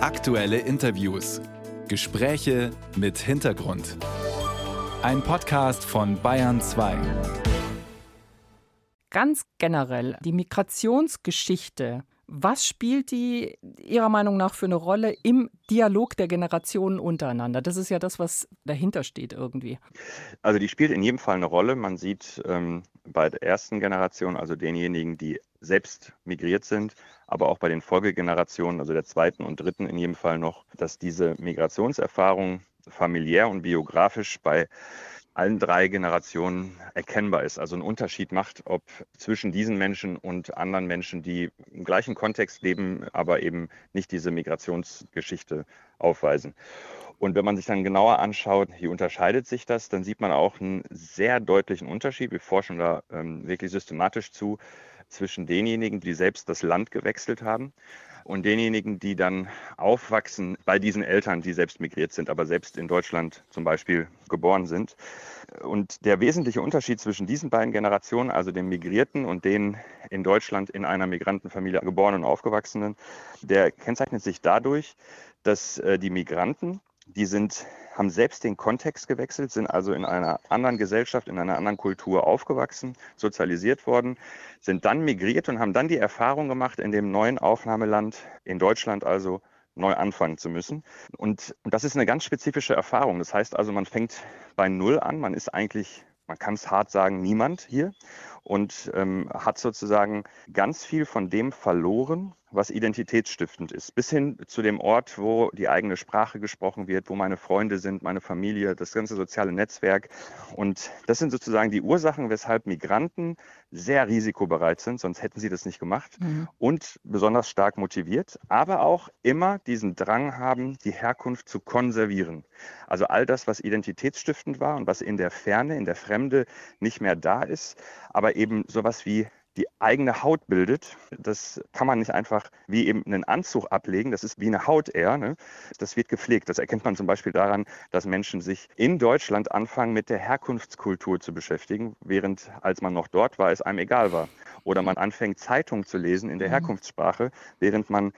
Aktuelle Interviews. Gespräche mit Hintergrund. Ein Podcast von Bayern 2. Ganz generell, die Migrationsgeschichte, was spielt die Ihrer Meinung nach für eine Rolle im Dialog der Generationen untereinander? Das ist ja das, was dahinter steht irgendwie. Also die spielt in jedem Fall eine Rolle. Man sieht ähm, bei der ersten Generation, also denjenigen, die selbst migriert sind, aber auch bei den Folgegenerationen, also der zweiten und dritten in jedem Fall noch, dass diese Migrationserfahrung familiär und biografisch bei allen drei Generationen erkennbar ist. Also einen Unterschied macht, ob zwischen diesen Menschen und anderen Menschen, die im gleichen Kontext leben, aber eben nicht diese Migrationsgeschichte aufweisen. Und wenn man sich dann genauer anschaut, wie unterscheidet sich das, dann sieht man auch einen sehr deutlichen Unterschied. Wir forschen da ähm, wirklich systematisch zu zwischen denjenigen, die selbst das Land gewechselt haben und denjenigen, die dann aufwachsen bei diesen Eltern, die selbst migriert sind, aber selbst in Deutschland zum Beispiel geboren sind. Und der wesentliche Unterschied zwischen diesen beiden Generationen, also den Migrierten und den in Deutschland in einer Migrantenfamilie geborenen und aufgewachsenen, der kennzeichnet sich dadurch, dass äh, die Migranten die sind, haben selbst den Kontext gewechselt, sind also in einer anderen Gesellschaft, in einer anderen Kultur aufgewachsen, sozialisiert worden, sind dann migriert und haben dann die Erfahrung gemacht, in dem neuen Aufnahmeland, in Deutschland also, neu anfangen zu müssen. Und, das ist eine ganz spezifische Erfahrung. Das heißt also, man fängt bei Null an, man ist eigentlich man kann es hart sagen, niemand hier und ähm, hat sozusagen ganz viel von dem verloren, was identitätsstiftend ist, bis hin zu dem Ort, wo die eigene Sprache gesprochen wird, wo meine Freunde sind, meine Familie, das ganze soziale Netzwerk. Und das sind sozusagen die Ursachen, weshalb Migranten sehr risikobereit sind, sonst hätten sie das nicht gemacht mhm. und besonders stark motiviert, aber auch immer diesen Drang haben, die Herkunft zu konservieren. Also all das, was identitätsstiftend war und was in der Ferne, in der Fremde nicht mehr da ist, aber eben sowas wie die eigene Haut bildet. Das kann man nicht einfach wie eben einen Anzug ablegen. Das ist wie eine Haut eher. Ne? Das wird gepflegt. Das erkennt man zum Beispiel daran, dass Menschen sich in Deutschland anfangen, mit der Herkunftskultur zu beschäftigen, während als man noch dort war, es einem egal war. Oder man anfängt, Zeitungen zu lesen in der mhm. Herkunftssprache, während man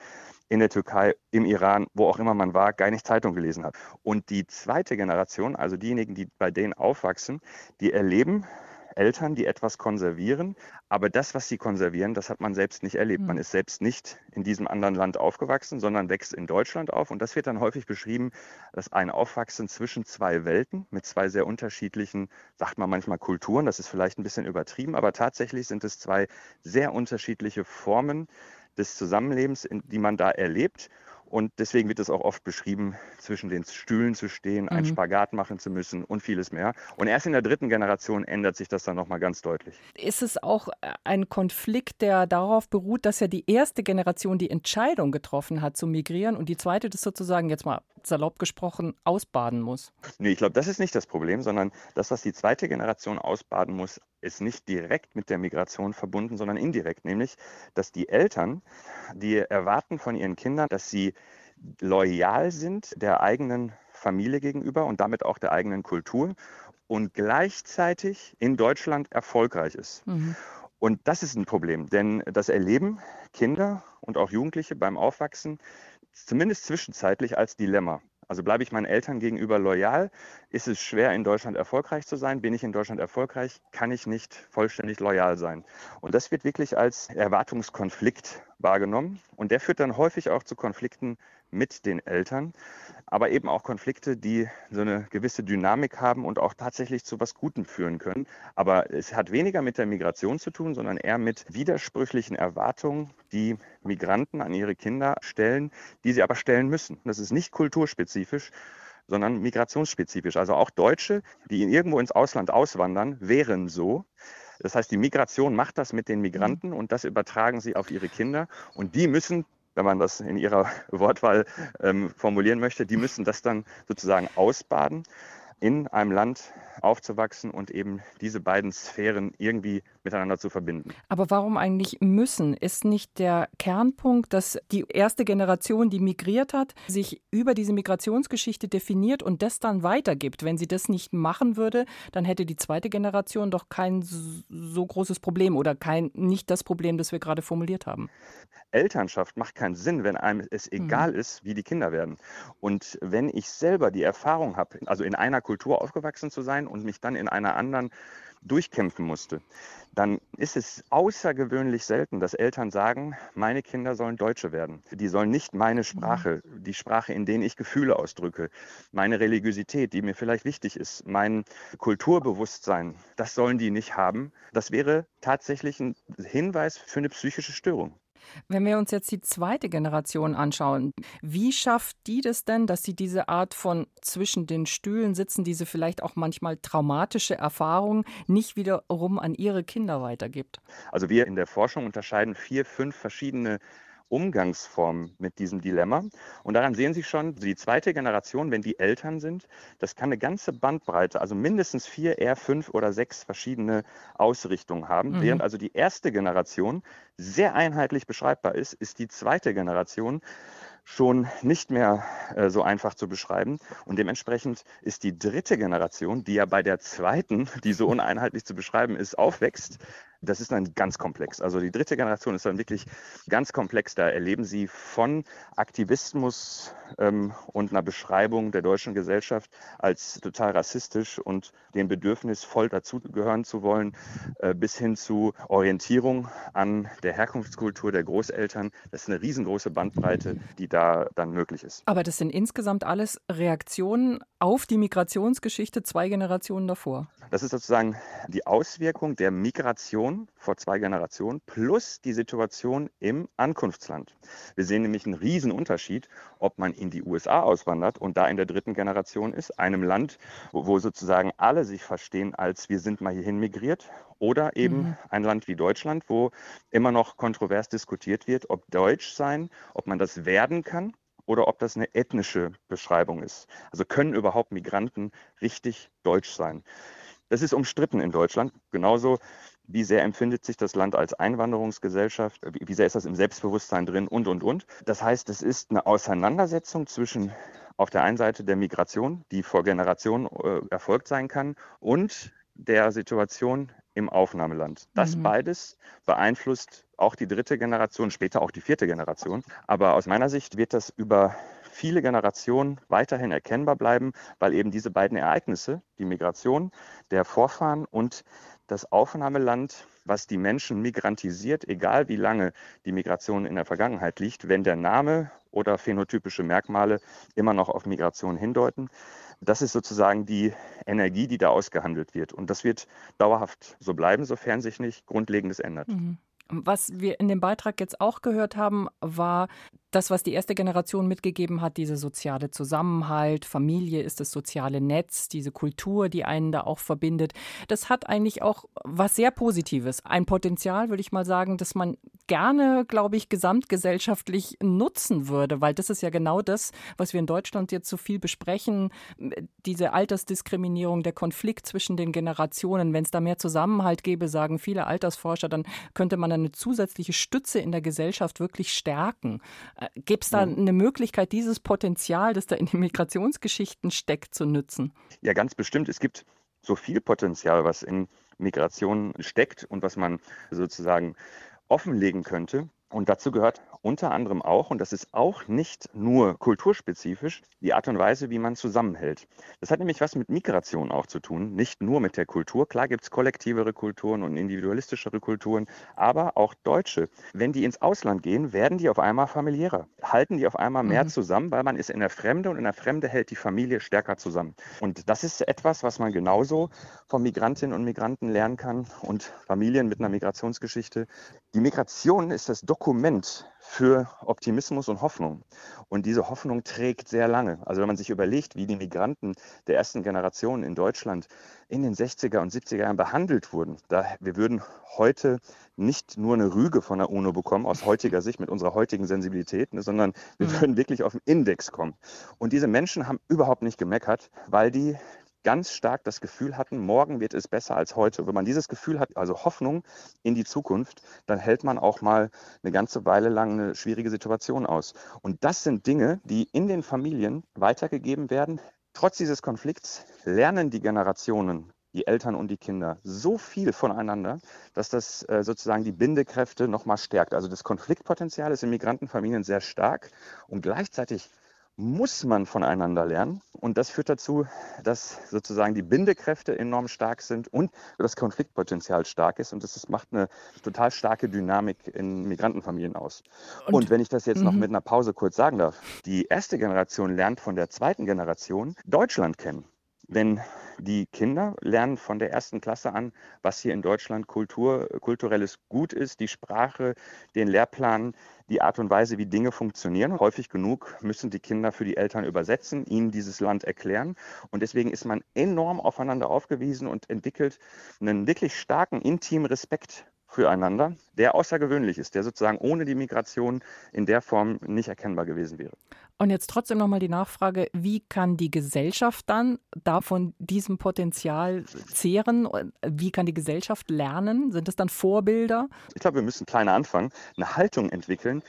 in der Türkei, im Iran, wo auch immer man war, gar nicht Zeitung gelesen hat. Und die zweite Generation, also diejenigen, die bei denen aufwachsen, die erleben Eltern, die etwas konservieren, aber das, was sie konservieren, das hat man selbst nicht erlebt. Man hm. ist selbst nicht in diesem anderen Land aufgewachsen, sondern wächst in Deutschland auf. Und das wird dann häufig beschrieben, dass ein Aufwachsen zwischen zwei Welten mit zwei sehr unterschiedlichen, sagt man manchmal Kulturen, das ist vielleicht ein bisschen übertrieben, aber tatsächlich sind es zwei sehr unterschiedliche Formen des Zusammenlebens, die man da erlebt. Und deswegen wird es auch oft beschrieben, zwischen den Stühlen zu stehen, einen mhm. Spagat machen zu müssen und vieles mehr. Und erst in der dritten Generation ändert sich das dann nochmal ganz deutlich. Ist es auch äh, ein Konflikt, der darauf beruht, dass ja die erste Generation die Entscheidung getroffen hat zu migrieren und die zweite das sozusagen jetzt mal salopp gesprochen ausbaden muss? Nee, ich glaube, das ist nicht das Problem, sondern das, was die zweite Generation ausbaden muss, ist nicht direkt mit der Migration verbunden, sondern indirekt, nämlich, dass die Eltern, die erwarten von ihren Kindern, dass sie loyal sind der eigenen Familie gegenüber und damit auch der eigenen Kultur und gleichzeitig in Deutschland erfolgreich ist. Mhm. Und das ist ein Problem, denn das erleben Kinder und auch Jugendliche beim Aufwachsen zumindest zwischenzeitlich als Dilemma. Also bleibe ich meinen Eltern gegenüber loyal? Ist es schwer, in Deutschland erfolgreich zu sein? Bin ich in Deutschland erfolgreich? Kann ich nicht vollständig loyal sein? Und das wird wirklich als Erwartungskonflikt wahrgenommen. Und der führt dann häufig auch zu Konflikten mit den Eltern, aber eben auch Konflikte, die so eine gewisse Dynamik haben und auch tatsächlich zu was Gutem führen können. Aber es hat weniger mit der Migration zu tun, sondern eher mit widersprüchlichen Erwartungen, die Migranten an ihre Kinder stellen, die sie aber stellen müssen. Das ist nicht kulturspezifisch, sondern migrationsspezifisch. Also auch Deutsche, die irgendwo ins Ausland auswandern, wären so. Das heißt, die Migration macht das mit den Migranten und das übertragen sie auf ihre Kinder. Und die müssen wenn man das in ihrer Wortwahl ähm, formulieren möchte, die müssen das dann sozusagen ausbaden in einem Land, aufzuwachsen und eben diese beiden Sphären irgendwie miteinander zu verbinden. Aber warum eigentlich müssen? Ist nicht der Kernpunkt, dass die erste Generation, die migriert hat, sich über diese Migrationsgeschichte definiert und das dann weitergibt? Wenn sie das nicht machen würde, dann hätte die zweite Generation doch kein so großes Problem oder kein nicht das Problem, das wir gerade formuliert haben. Elternschaft macht keinen Sinn, wenn einem es mhm. egal mhm. ist, wie die Kinder werden. Und wenn ich selber die Erfahrung habe, also in einer Kultur aufgewachsen zu sein und mich dann in einer anderen durchkämpfen musste, dann ist es außergewöhnlich selten, dass Eltern sagen, meine Kinder sollen Deutsche werden. Die sollen nicht meine Sprache, mhm. die Sprache, in denen ich Gefühle ausdrücke, meine Religiosität, die mir vielleicht wichtig ist, mein Kulturbewusstsein, das sollen die nicht haben. Das wäre tatsächlich ein Hinweis für eine psychische Störung. Wenn wir uns jetzt die zweite Generation anschauen, wie schafft die das denn, dass sie diese Art von zwischen den Stühlen sitzen, diese vielleicht auch manchmal traumatische Erfahrung nicht wiederum an ihre Kinder weitergibt? Also wir in der Forschung unterscheiden vier, fünf verschiedene Umgangsform mit diesem Dilemma. Und daran sehen Sie schon, die zweite Generation, wenn die Eltern sind, das kann eine ganze Bandbreite, also mindestens vier, eher fünf oder sechs verschiedene Ausrichtungen haben. Mhm. Während also die erste Generation sehr einheitlich beschreibbar ist, ist die zweite Generation schon nicht mehr äh, so einfach zu beschreiben. Und dementsprechend ist die dritte Generation, die ja bei der zweiten, die so uneinheitlich zu beschreiben ist, aufwächst, das ist dann ganz komplex. Also die dritte Generation ist dann wirklich ganz komplex. Da erleben Sie von Aktivismus ähm, und einer Beschreibung der deutschen Gesellschaft als total rassistisch und dem Bedürfnis, voll dazugehören zu wollen, äh, bis hin zu Orientierung an der Herkunftskultur der Großeltern. Das ist eine riesengroße Bandbreite, die da dann möglich ist. Aber das sind insgesamt alles Reaktionen auf die Migrationsgeschichte zwei Generationen davor. Das ist sozusagen die Auswirkung der Migration vor zwei Generationen plus die Situation im Ankunftsland. Wir sehen nämlich einen riesen Unterschied, ob man in die USA auswandert und da in der dritten Generation ist, einem Land, wo, sozusagen alle sich verstehen als wir sind mal hierhin migriert oder eben mhm. ein Land wie Deutschland, wo immer noch kontrovers diskutiert wird, ob Deutsch sein, ob man das werden kann oder ob das eine ethnische Beschreibung ist. Also können überhaupt Migranten richtig deutsch sein? Das ist umstritten in Deutschland. Genauso wie sehr empfindet sich das Land als Einwanderungsgesellschaft, wie sehr ist das im Selbstbewusstsein drin und, und, und. Das heißt, es ist eine Auseinandersetzung zwischen auf der einen Seite der Migration, die vor Generationen äh, erfolgt sein kann, und der Situation im Aufnahmeland. Das mhm. beides beeinflusst auch die dritte Generation, später auch die vierte Generation. Aber aus meiner Sicht wird das über viele Generationen weiterhin erkennbar bleiben, weil eben diese beiden Ereignisse, die Migration der Vorfahren und das Aufnahmeland, was die Menschen migrantisiert, egal wie lange die Migration in der Vergangenheit liegt, wenn der Name oder phänotypische Merkmale immer noch auf Migration hindeuten. Das ist sozusagen die Energie, die da ausgehandelt wird. Und das wird dauerhaft so bleiben, sofern sich nicht Grundlegendes ändert. Mhm. Was wir in dem Beitrag jetzt auch gehört haben, war das, was die erste Generation mitgegeben hat, diese soziale Zusammenhalt, Familie ist das soziale Netz, diese Kultur, die einen da auch verbindet, das hat eigentlich auch was sehr Positives. Ein Potenzial, würde ich mal sagen, das man gerne, glaube ich, gesamtgesellschaftlich nutzen würde, weil das ist ja genau das, was wir in Deutschland jetzt so viel besprechen, diese Altersdiskriminierung, der Konflikt zwischen den Generationen. Wenn es da mehr Zusammenhalt gäbe, sagen viele Altersforscher, dann könnte man eine zusätzliche Stütze in der Gesellschaft wirklich stärken. Äh, Gibt es da eine Möglichkeit, dieses Potenzial, das da in den Migrationsgeschichten steckt, zu nutzen? Ja, ganz bestimmt. Es gibt so viel Potenzial, was in Migration steckt und was man sozusagen offenlegen könnte. Und dazu gehört unter anderem auch, und das ist auch nicht nur kulturspezifisch, die Art und Weise, wie man zusammenhält. Das hat nämlich was mit Migration auch zu tun, nicht nur mit der Kultur. Klar gibt es kollektivere Kulturen und individualistischere Kulturen, aber auch Deutsche. Wenn die ins Ausland gehen, werden die auf einmal familiärer, halten die auf einmal mehr mhm. zusammen, weil man ist in der Fremde und in der Fremde hält die Familie stärker zusammen. Und das ist etwas, was man genauso von Migrantinnen und Migranten lernen kann und Familien mit einer Migrationsgeschichte. Die Migration ist das Dokument für Optimismus und Hoffnung. Und diese Hoffnung trägt sehr lange. Also wenn man sich überlegt, wie die Migranten der ersten Generation in Deutschland in den 60er und 70er Jahren behandelt wurden, da wir würden heute nicht nur eine Rüge von der UNO bekommen, aus heutiger Sicht mit unserer heutigen Sensibilität, ne, sondern wir mhm. würden wirklich auf den Index kommen. Und diese Menschen haben überhaupt nicht gemeckert, weil die ganz stark das Gefühl hatten, morgen wird es besser als heute. Wenn man dieses Gefühl hat, also Hoffnung in die Zukunft, dann hält man auch mal eine ganze Weile lang eine schwierige Situation aus. Und das sind Dinge, die in den Familien weitergegeben werden. Trotz dieses Konflikts lernen die Generationen die Eltern und die Kinder so viel voneinander, dass das äh, sozusagen die Bindekräfte nochmal stärkt. Also das Konfliktpotenzial ist in Migrantenfamilien sehr stark und gleichzeitig muss man voneinander lernen. Und das führt dazu, dass sozusagen die Bindekräfte enorm stark sind und das Konfliktpotenzial stark ist. Und das ist, macht eine total starke Dynamik in Migrantenfamilien aus. Und, und wenn ich das jetzt noch mhm. mit einer Pause kurz sagen darf, die erste Generation lernt von der zweiten Generation Deutschland kennen. Wenn die Kinder lernen von der ersten Klasse an, was hier in Deutschland Kultur, kulturelles Gut ist, die Sprache, den Lehrplan, die Art und Weise, wie Dinge funktionieren. Häufig genug müssen die Kinder für die Eltern übersetzen, ihnen dieses Land erklären. Und deswegen ist man enorm aufeinander aufgewiesen und entwickelt einen wirklich starken, intimen Respekt füreinander, der außergewöhnlich ist, der sozusagen ohne die Migration in der Form nicht erkennbar gewesen wäre. Und jetzt trotzdem nochmal die Nachfrage, wie kann die Gesellschaft dann davon diesem Potenzial zehren? Wie kann die Gesellschaft lernen? Sind es dann Vorbilder? Ich glaube, wir müssen kleiner anfangen, eine Haltung entwickeln,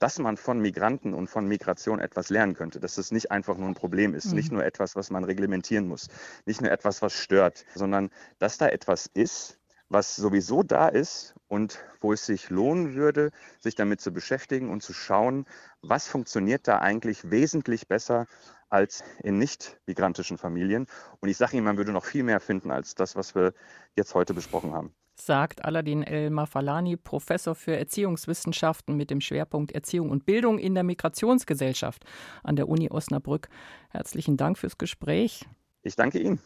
dass man von Migranten und von Migration etwas lernen könnte, dass es nicht einfach nur ein Problem ist, mhm. nicht nur etwas, was man reglementieren muss, nicht nur etwas, was stört, sondern dass da etwas ist, was sowieso da ist und wo es sich lohnen würde, sich damit zu beschäftigen und zu schauen, was funktioniert da eigentlich wesentlich besser als in nicht migrantischen Familien. Und ich sage Ihnen, man würde noch viel mehr finden als das, was wir jetzt heute besprochen haben. Sagt Aladin El Mafalani, Professor für Erziehungswissenschaften mit dem Schwerpunkt Erziehung und Bildung in der Migrationsgesellschaft an der Uni Osnabrück. Herzlichen Dank fürs Gespräch. Ich danke Ihnen.